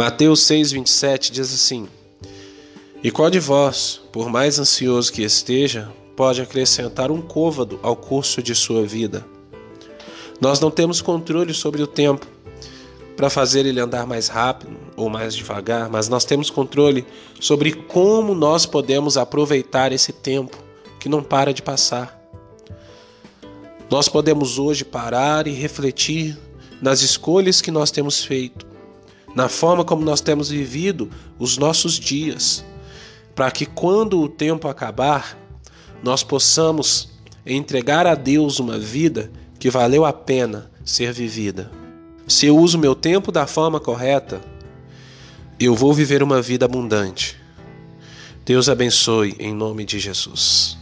Mateus 6:27 diz assim: E qual de vós, por mais ansioso que esteja, pode acrescentar um côvado ao curso de sua vida? Nós não temos controle sobre o tempo para fazer ele andar mais rápido ou mais devagar, mas nós temos controle sobre como nós podemos aproveitar esse tempo que não para de passar. Nós podemos hoje parar e refletir nas escolhas que nós temos feito, na forma como nós temos vivido os nossos dias, para que quando o tempo acabar, nós possamos entregar a Deus uma vida que valeu a pena ser vivida. Se eu uso meu tempo da forma correta, eu vou viver uma vida abundante. Deus abençoe em nome de Jesus.